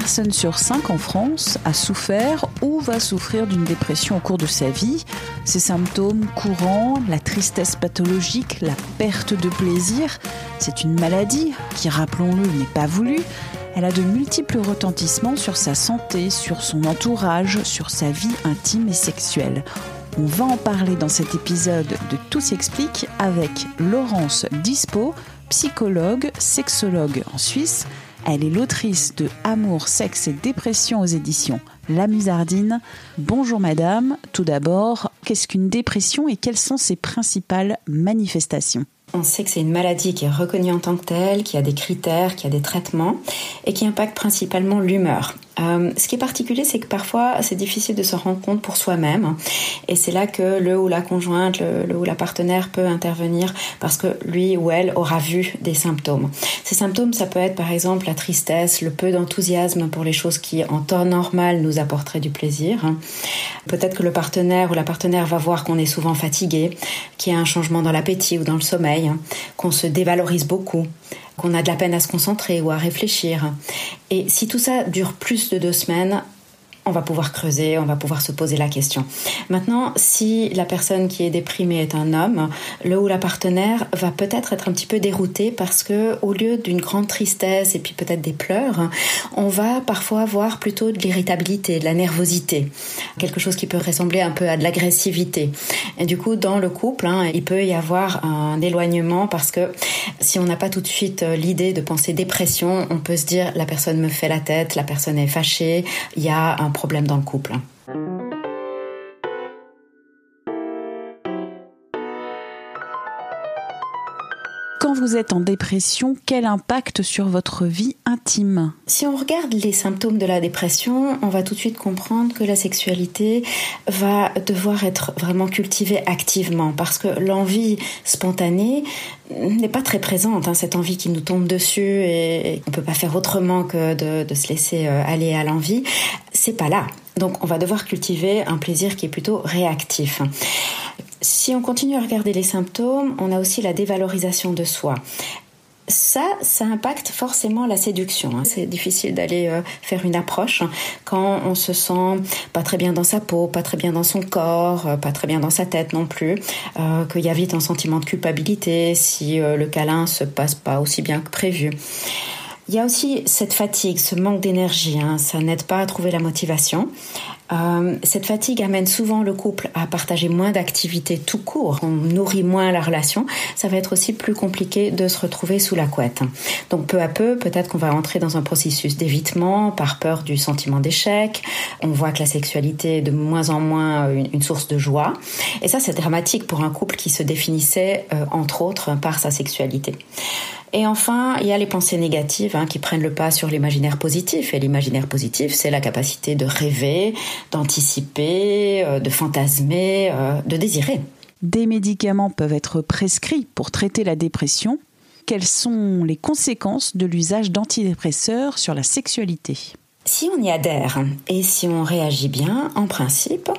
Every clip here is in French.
Personne sur cinq en France a souffert ou va souffrir d'une dépression au cours de sa vie. Ses symptômes courants, la tristesse pathologique, la perte de plaisir, c'est une maladie qui, rappelons-le, n'est pas voulue. Elle a de multiples retentissements sur sa santé, sur son entourage, sur sa vie intime et sexuelle. On va en parler dans cet épisode de Tout s'explique avec Laurence Dispo, psychologue, sexologue en Suisse. Elle est l'autrice de Amour, sexe et dépression aux éditions La Musardine. Bonjour madame. Tout d'abord, qu'est-ce qu'une dépression et quelles sont ses principales manifestations? On sait que c'est une maladie qui est reconnue en tant que telle, qui a des critères, qui a des traitements et qui impacte principalement l'humeur. Euh, ce qui est particulier, c'est que parfois c'est difficile de se rendre compte pour soi-même, et c'est là que le ou la conjointe, le, ou la partenaire peut intervenir parce que lui ou elle aura vu des symptômes. Ces symptômes, ça peut être par exemple la tristesse, le peu d'enthousiasme pour les choses qui en temps normal nous apporteraient du plaisir. Peut-être que le partenaire ou la partenaire va voir qu'on est souvent fatigué, qu'il y a un changement dans l'appétit ou dans le sommeil, qu'on se dévalorise beaucoup qu'on a de la peine à se concentrer ou à réfléchir. Et si tout ça dure plus de deux semaines, on va pouvoir creuser, on va pouvoir se poser la question. Maintenant, si la personne qui est déprimée est un homme, le ou la partenaire va peut-être être un petit peu dérouté parce que au lieu d'une grande tristesse et puis peut-être des pleurs, on va parfois voir plutôt de l'irritabilité, de la nervosité, quelque chose qui peut ressembler un peu à de l'agressivité. Et du coup, dans le couple, hein, il peut y avoir un éloignement parce que si on n'a pas tout de suite euh, l'idée de penser dépression, on peut se dire la personne me fait la tête, la personne est fâchée, il y a un problème dans le couple. Quand vous êtes en dépression, quel impact sur votre vie intime? Si on regarde les symptômes de la dépression, on va tout de suite comprendre que la sexualité va devoir être vraiment cultivée activement parce que l'envie spontanée n'est pas très présente, hein, cette envie qui nous tombe dessus et on peut pas faire autrement que de, de se laisser euh, aller à l'envie. C'est pas là. Donc on va devoir cultiver un plaisir qui est plutôt réactif. Si on continue à regarder les symptômes, on a aussi la dévalorisation de soi ça, ça impacte forcément la séduction. Hein. C'est difficile d'aller euh, faire une approche quand on se sent pas très bien dans sa peau, pas très bien dans son corps, euh, pas très bien dans sa tête non plus, euh, qu'il y a vite un sentiment de culpabilité si le câlin se passe pas aussi bien que prévu. Il y a aussi cette fatigue, ce manque d'énergie, hein, ça n'aide pas à trouver la motivation. Euh, cette fatigue amène souvent le couple à partager moins d'activités tout court. On nourrit moins la relation. Ça va être aussi plus compliqué de se retrouver sous la couette. Donc peu à peu, peut-être qu'on va entrer dans un processus d'évitement par peur du sentiment d'échec. On voit que la sexualité est de moins en moins une, source de joie. Et ça, c'est dramatique pour un couple qui se définissait, euh, entre autres, par sa sexualité. Et enfin, il y a les pensées négatives hein, qui prennent le pas sur l'imaginaire positif. Et l'imaginaire positif, c'est la capacité de rêver, d'anticiper, euh, de fantasmer, euh, de désirer. Des médicaments peuvent être prescrits pour traiter la dépression. Quelles sont les conséquences de l'usage d'antidépresseurs sur la sexualité? Si on y adhère et si on réagit bien, en principe,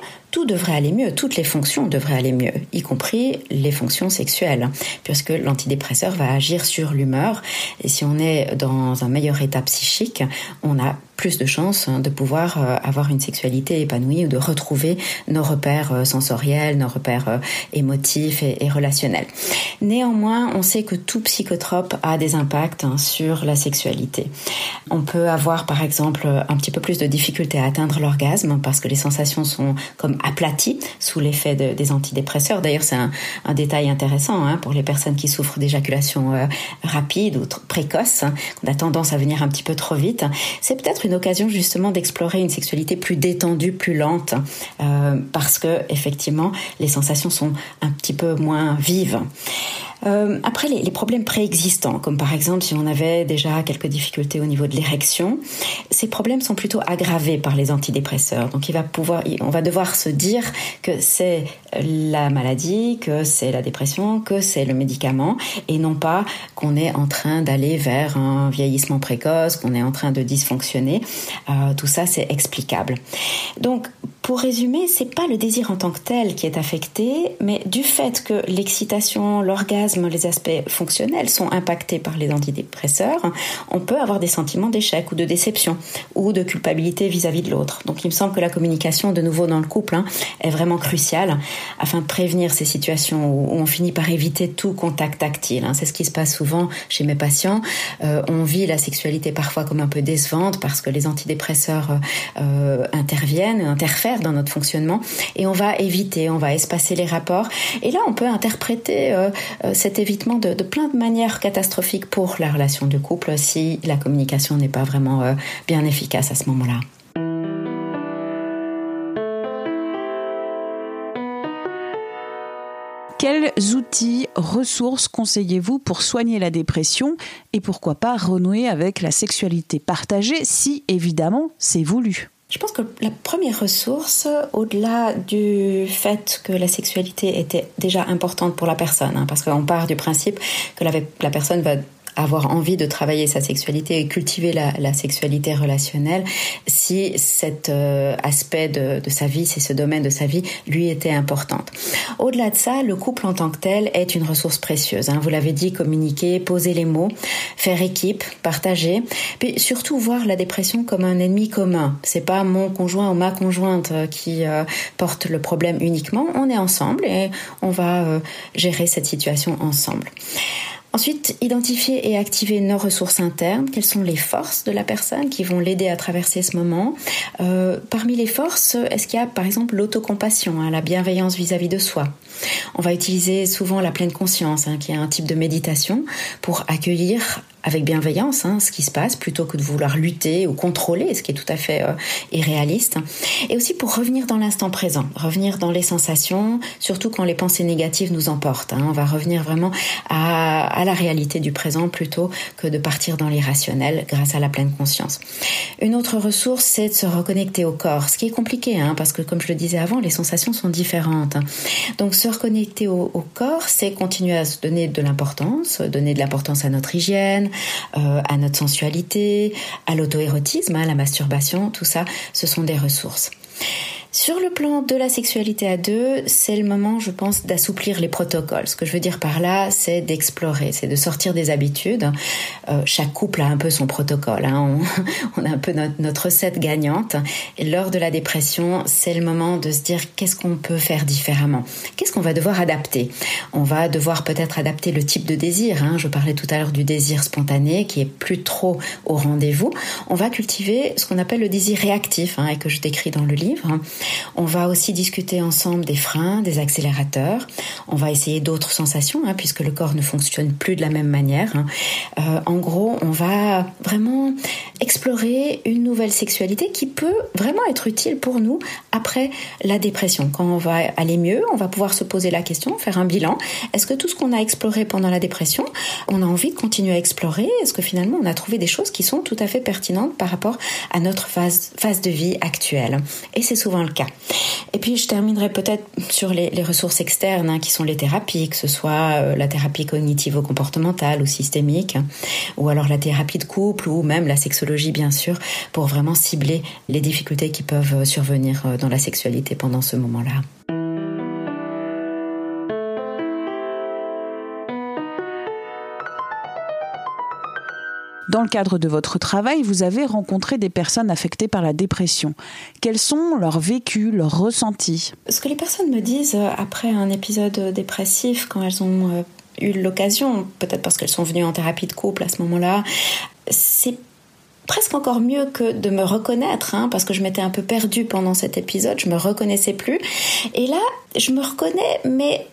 tout devrait aller mieux, toutes les fonctions devraient aller mieux, y compris les fonctions sexuelles, puisque l'antidépresseur va agir sur l'humeur, et si on est dans un meilleur état psychique, on a plus de chances de pouvoir euh, avoir une sexualité épanouie ou de retrouver nos repères euh, sensoriels, nos repères euh, émotifs et, relationnels. Néanmoins, on sait que tout psychotrope a des impacts hein, sur la sexualité. On peut avoir par exemple un petit peu plus de difficulté à atteindre l'orgasme parce que les sensations sont comme aplaties sous l'effet des antidépresseurs. D'ailleurs, c'est un, détail intéressant hein, pour les personnes qui souffrent d'éjaculation rapide ou précoce. Hein, on a tendance à venir un petit peu trop vite. C'est peut-être une occasion justement d'explorer une sexualité plus détendue, plus lente, euh, parce que effectivement les sensations sont un petit peu moins vives. Euh, après, les, les problèmes préexistants, comme par exemple si on avait déjà quelques difficultés au niveau de l'érection, ces problèmes sont plutôt aggravés par les antidépresseurs. Donc, il va pouvoir, on va devoir se dire que c'est la maladie, que c'est la dépression, que c'est le médicament, et non pas qu'on est en train d'aller vers un vieillissement précoce, qu'on est en train de dysfonctionner. Euh, tout ça, c'est explicable. Donc, pour résumer, c'est pas le désir en tant que tel qui est affecté, mais du fait que l'excitation, l'orgasme, les aspects fonctionnels sont impactés par les antidépresseurs, on peut avoir des sentiments d'échec ou de déception ou de culpabilité vis-à-vis de l'autre. Donc il me semble que la communication, de nouveau dans le couple, hein, est vraiment cruciale afin de prévenir ces situations où on finit par éviter tout contact tactile. Hein. C'est ce qui se passe souvent chez mes patients. Euh, on vit la sexualité parfois comme un peu décevante parce que les antidépresseurs euh, interviennent, interfèrent dans notre fonctionnement et on va éviter, on va espacer les rapports. Et là, on peut interpréter euh, euh, cet évitement de, plein de manières catastrophiques pour la relation de couple si la communication n'est pas vraiment euh, bien efficace à ce moment-là. Quels outils, ressources conseillez-vous pour soigner la dépression et pourquoi pas renouer avec la sexualité partagée si évidemment c'est voulu? Je pense que la première ressource, au-delà du fait que la sexualité était déjà importante pour la personne, hein, parce qu'on part du principe que la, la personne va avoir envie de travailler sa sexualité et cultiver la, la sexualité relationnelle si cet euh, aspect de, de, sa vie, si ce domaine de sa vie lui était importante. Au-delà de ça, le couple en tant que tel est une ressource précieuse. Hein. Vous l'avez dit, communiquer, poser les mots, faire équipe, partager, puis surtout voir la dépression comme un ennemi commun. C'est pas mon conjoint ou ma conjointe euh, qui euh, porte le problème uniquement. On est ensemble et on va gérer cette situation ensemble. Ensuite, identifier et activer nos ressources internes. Quelles sont les forces de la personne qui vont l'aider à traverser ce moment? Euh, Parmi les forces, est-ce qu'il y a par exemple l'autocompassion, hein, la bienveillance vis-à-vis de soi? On va utiliser souvent la pleine conscience, hein, qui est un type de méditation, pour accueillir avec bienveillance hein, ce qui se passe plutôt que de vouloir lutter ou contrôler, ce qui est tout à fait euh, irréaliste. Et aussi pour revenir dans l'instant présent, revenir dans les sensations, surtout quand les pensées négatives nous emportent. Hein. On va revenir vraiment à, à, la réalité du présent plutôt que de partir dans l'irrationnel grâce à la pleine conscience. Une autre ressource, c'est de se reconnecter au corps, ce qui est compliqué, hein, parce que comme je le disais avant, les sensations sont différentes. Donc se reconnecter au, au corps, c'est continuer à se donner de l'importance, donner de l'importance à notre hygiène, euh, à notre sensualité, à l'auto-érotisme, à la masturbation, tout ça, ce sont des ressources. Sur le plan de la sexualité à deux, c'est le moment, je pense, d'assouplir les protocoles. Ce que je veux dire par là, c'est d'explorer, c'est de sortir des habitudes. Euh, chaque couple a un peu son protocole. Hein. On, a un peu notre, recette gagnante. Et lors de la dépression, c'est le moment de se dire qu'est-ce qu'on peut faire différemment? Qu'est-ce qu'on va devoir adapter? On va devoir peut-être adapter le type de désir. Hein. Je parlais tout à l'heure du désir spontané qui est plus trop au rendez-vous. On va cultiver ce qu'on appelle le désir réactif hein, et que je décris dans le livre. On va aussi discuter ensemble des freins, des accélérateurs. On va essayer d'autres sensations, hein, puisque le corps ne fonctionne plus de la même manière. Hein. Euh, en gros, on va vraiment explorer une nouvelle sexualité qui peut vraiment être utile pour nous après la dépression. Quand on va aller mieux, on va pouvoir se poser la question, faire un bilan. Est-ce que tout ce qu'on a exploré pendant la dépression, on a envie de continuer à explorer? Est-ce que finalement on a trouvé des choses qui sont tout à fait pertinentes par rapport à notre phase, de vie actuelle? Et puis je terminerai peut-être sur les, ressources externes, hein, qui sont les thérapies, que ce soit euh, la thérapie cognitivo-comportementale ou systémique, ou alors la thérapie de couple, ou même la sexologie bien sûr, pour vraiment cibler les difficultés qui peuvent survenir euh, dans la sexualité pendant ce moment-là. Dans le cadre de votre travail, vous avez rencontré des personnes affectées par la dépression. Quels sont leurs vécus, leurs ressentis? Ce que les personnes me disent euh, après un épisode dépressif, quand elles ont euh, eu l'occasion, peut-être parce qu'elles sont venues en thérapie de couple à ce moment-là, c'est presque encore mieux que de me reconnaître, hein, parce que je m'étais un peu perdue pendant cet épisode, je me reconnaissais plus. Et là, je me reconnais, mais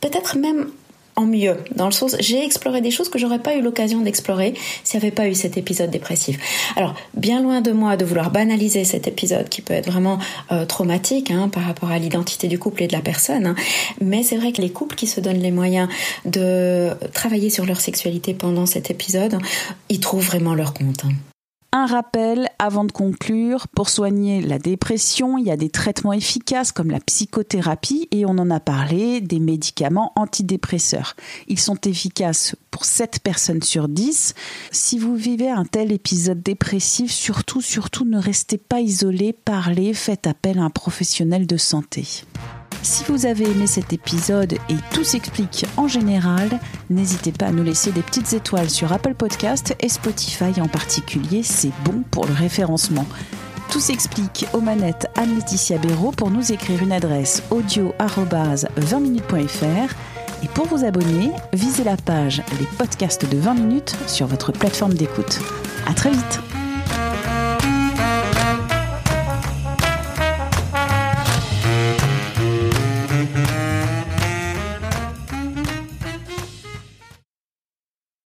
peut-être même en mieux. Dans le sens, j'ai exploré des choses que j'aurais pas eu l'occasion d'explorer s'il n'y avait pas eu cet épisode dépressif. Alors, bien loin de moi de vouloir banaliser cet épisode qui peut être vraiment euh, traumatique hein, par rapport à l'identité du couple et de la personne, hein. mais c'est vrai que les couples qui se donnent les moyens de travailler sur leur sexualité pendant cet épisode, ils trouvent vraiment leur compte. Hein. Un rappel avant de conclure, pour soigner la dépression, il y a des traitements efficaces comme la psychothérapie et on en a parlé, des médicaments antidépresseurs. Ils sont efficaces pour 7 personnes sur 10. Si vous vivez un tel épisode dépressif, surtout, surtout ne restez pas isolé, parlez, faites appel à un professionnel de santé. Si vous avez aimé cet épisode et tout s'explique en général, n'hésitez pas à nous laisser des petites étoiles sur Apple Podcast et Spotify en particulier, c'est bon pour le référencement. Tout s'explique aux manettes Anne-Laetitia Béraud pour nous écrire une adresse audio 20minutes.fr et pour vous abonner, visez la page Les podcasts de 20 minutes sur votre plateforme d'écoute. À très vite!